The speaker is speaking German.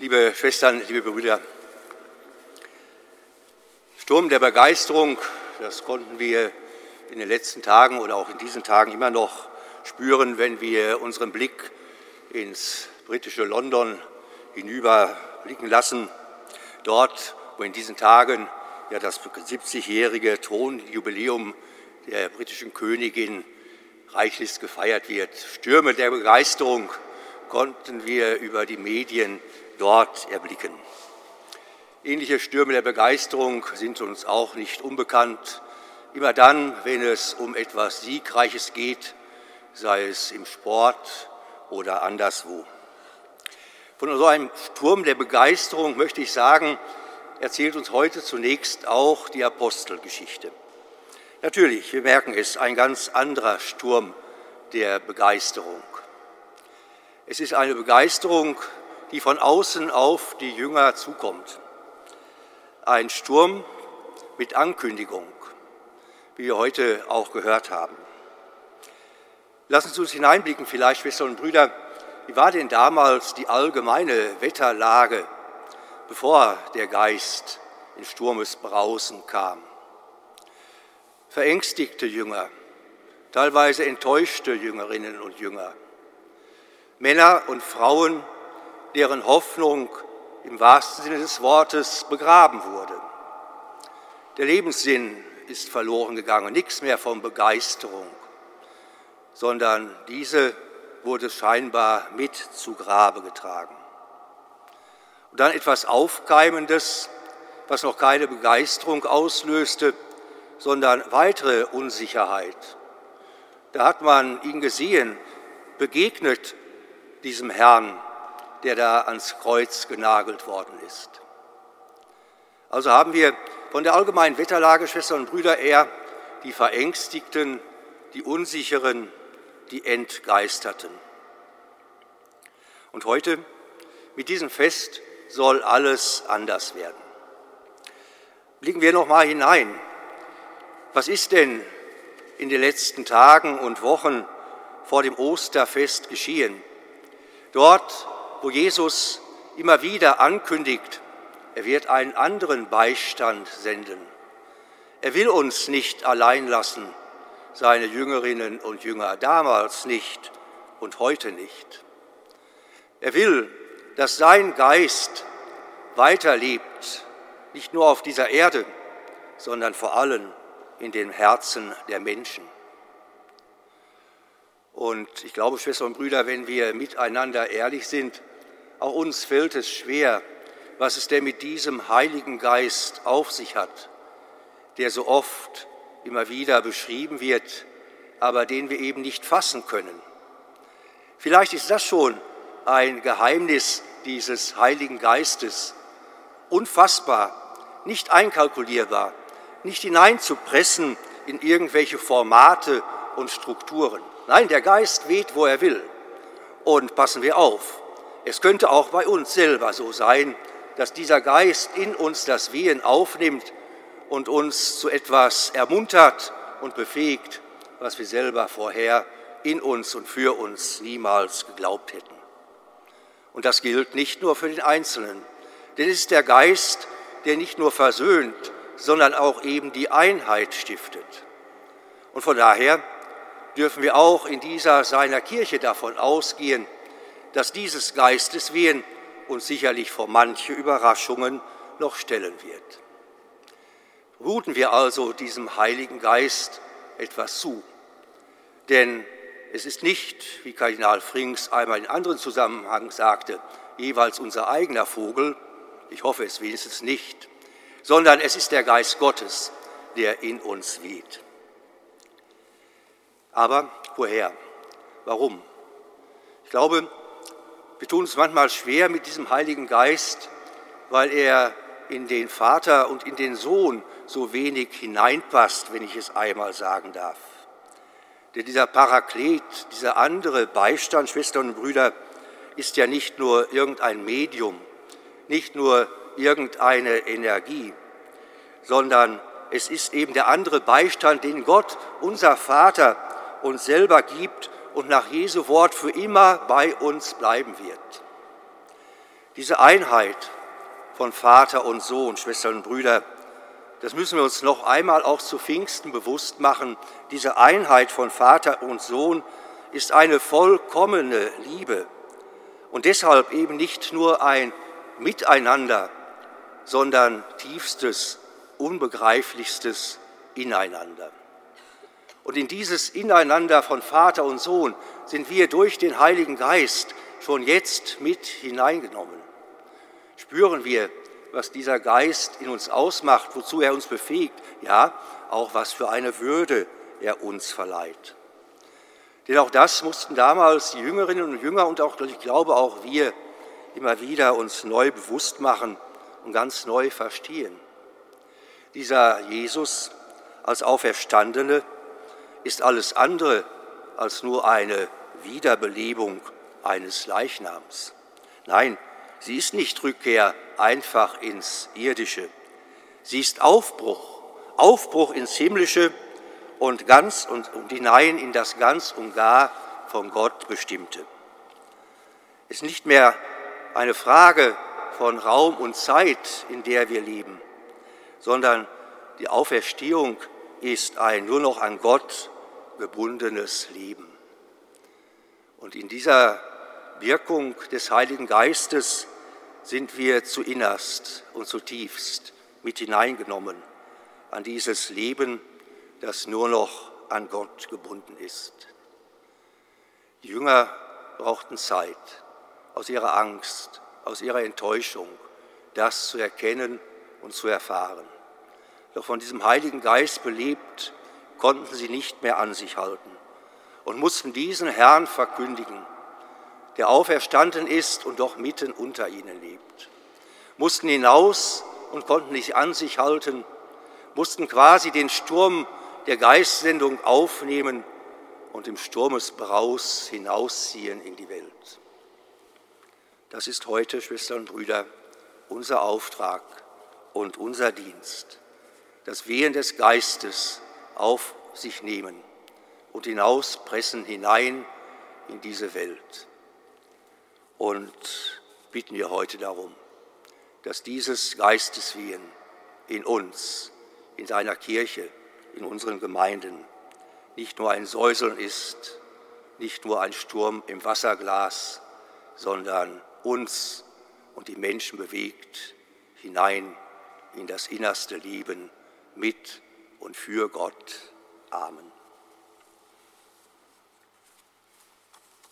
Liebe Schwestern, liebe Brüder, Sturm der Begeisterung, das konnten wir in den letzten Tagen oder auch in diesen Tagen immer noch spüren, wenn wir unseren Blick ins britische London hinüberblicken lassen. Dort, wo in diesen Tagen ja das 70-jährige Thronjubiläum der britischen Königin reichlich gefeiert wird. Stürme der Begeisterung konnten wir über die Medien dort erblicken. Ähnliche Stürme der Begeisterung sind uns auch nicht unbekannt. Immer dann, wenn es um etwas Siegreiches geht, sei es im Sport oder anderswo. Von so einem Sturm der Begeisterung möchte ich sagen, erzählt uns heute zunächst auch die Apostelgeschichte. Natürlich, wir merken es, ein ganz anderer Sturm der Begeisterung. Es ist eine Begeisterung, die von außen auf die Jünger zukommt. Ein Sturm mit Ankündigung, wie wir heute auch gehört haben. Lassen Sie uns hineinblicken, vielleicht, Schwestern und Brüder, wie war denn damals die allgemeine Wetterlage, bevor der Geist in Sturmesbrausen kam? Verängstigte Jünger, teilweise enttäuschte Jüngerinnen und Jünger Männer und Frauen, deren Hoffnung im wahrsten Sinne des Wortes begraben wurde. Der Lebenssinn ist verloren gegangen, nichts mehr von Begeisterung, sondern diese wurde scheinbar mit zu Grabe getragen. Und dann etwas Aufkeimendes, was noch keine Begeisterung auslöste, sondern weitere Unsicherheit. Da hat man ihn gesehen, begegnet diesem Herrn, der da ans Kreuz genagelt worden ist. Also haben wir von der allgemeinen Wetterlage, Schwestern und Brüder, eher die Verängstigten, die Unsicheren, die Entgeisterten. Und heute, mit diesem Fest, soll alles anders werden. Blicken wir noch mal hinein. Was ist denn in den letzten Tagen und Wochen vor dem Osterfest geschehen? Dort, wo Jesus immer wieder ankündigt, er wird einen anderen Beistand senden. Er will uns nicht allein lassen, seine Jüngerinnen und Jünger, damals nicht und heute nicht. Er will, dass sein Geist weiterlebt, nicht nur auf dieser Erde, sondern vor allem in den Herzen der Menschen. Und ich glaube, Schwestern und Brüder, wenn wir miteinander ehrlich sind, auch uns fällt es schwer, was es denn mit diesem Heiligen Geist auf sich hat, der so oft immer wieder beschrieben wird, aber den wir eben nicht fassen können. Vielleicht ist das schon ein Geheimnis dieses Heiligen Geistes, unfassbar, nicht einkalkulierbar, nicht hineinzupressen in irgendwelche Formate und Strukturen. Nein, der Geist weht, wo er will. Und passen wir auf, es könnte auch bei uns selber so sein, dass dieser Geist in uns das Wehen aufnimmt und uns zu etwas ermuntert und befähigt, was wir selber vorher in uns und für uns niemals geglaubt hätten. Und das gilt nicht nur für den Einzelnen, denn es ist der Geist, der nicht nur versöhnt, sondern auch eben die Einheit stiftet. Und von daher dürfen wir auch in dieser seiner Kirche davon ausgehen, dass dieses Geisteswehen uns sicherlich vor manche Überraschungen noch stellen wird. Ruhen wir also diesem Heiligen Geist etwas zu. Denn es ist nicht, wie Kardinal Frings einmal in anderen Zusammenhang sagte, jeweils unser eigener Vogel, ich hoffe es wenigstens nicht, sondern es ist der Geist Gottes, der in uns weht. Aber woher? Warum? Ich glaube, wir tun es manchmal schwer mit diesem Heiligen Geist, weil er in den Vater und in den Sohn so wenig hineinpasst, wenn ich es einmal sagen darf. Denn dieser Paraklet, dieser andere Beistand, Schwestern und Brüder, ist ja nicht nur irgendein Medium, nicht nur irgendeine Energie, sondern es ist eben der andere Beistand, den Gott, unser Vater, uns selber gibt und nach Jesu Wort für immer bei uns bleiben wird. Diese Einheit von Vater und Sohn, Schwestern und Brüder, das müssen wir uns noch einmal auch zu Pfingsten bewusst machen. Diese Einheit von Vater und Sohn ist eine vollkommene Liebe und deshalb eben nicht nur ein Miteinander, sondern tiefstes, unbegreiflichstes Ineinander. Und in dieses Ineinander von Vater und Sohn sind wir durch den Heiligen Geist schon jetzt mit hineingenommen. Spüren wir, was dieser Geist in uns ausmacht, wozu er uns befähigt, ja, auch was für eine Würde er uns verleiht. Denn auch das mussten damals die Jüngerinnen und Jünger und auch, ich glaube, auch wir immer wieder uns neu bewusst machen und ganz neu verstehen. Dieser Jesus als Auferstandene ist alles andere als nur eine Wiederbelebung eines Leichnams. Nein, sie ist nicht Rückkehr einfach ins Irdische. Sie ist Aufbruch, Aufbruch ins Himmlische und ganz und, hinein in das ganz und gar von Gott bestimmte. Es ist nicht mehr eine Frage von Raum und Zeit, in der wir leben, sondern die Auferstehung ist ein nur noch an Gott gebundenes Leben. Und in dieser Wirkung des Heiligen Geistes sind wir zu innerst und zutiefst mit hineingenommen an dieses Leben, das nur noch an Gott gebunden ist. Die Jünger brauchten Zeit aus ihrer Angst, aus ihrer Enttäuschung, das zu erkennen und zu erfahren. Doch von diesem Heiligen Geist belebt, konnten sie nicht mehr an sich halten und mussten diesen Herrn verkündigen, der auferstanden ist und doch mitten unter ihnen lebt. Mussten hinaus und konnten nicht an sich halten, mussten quasi den Sturm der Geistsendung aufnehmen und im Sturmesbraus hinausziehen in die Welt. Das ist heute, Schwestern und Brüder, unser Auftrag und unser Dienst das Wehen des Geistes auf sich nehmen und hinauspressen hinein in diese Welt. Und bitten wir heute darum, dass dieses Geisteswehen in uns, in seiner Kirche, in unseren Gemeinden nicht nur ein Säuseln ist, nicht nur ein Sturm im Wasserglas, sondern uns und die Menschen bewegt hinein in das innerste Leben mit und für Gott. Amen.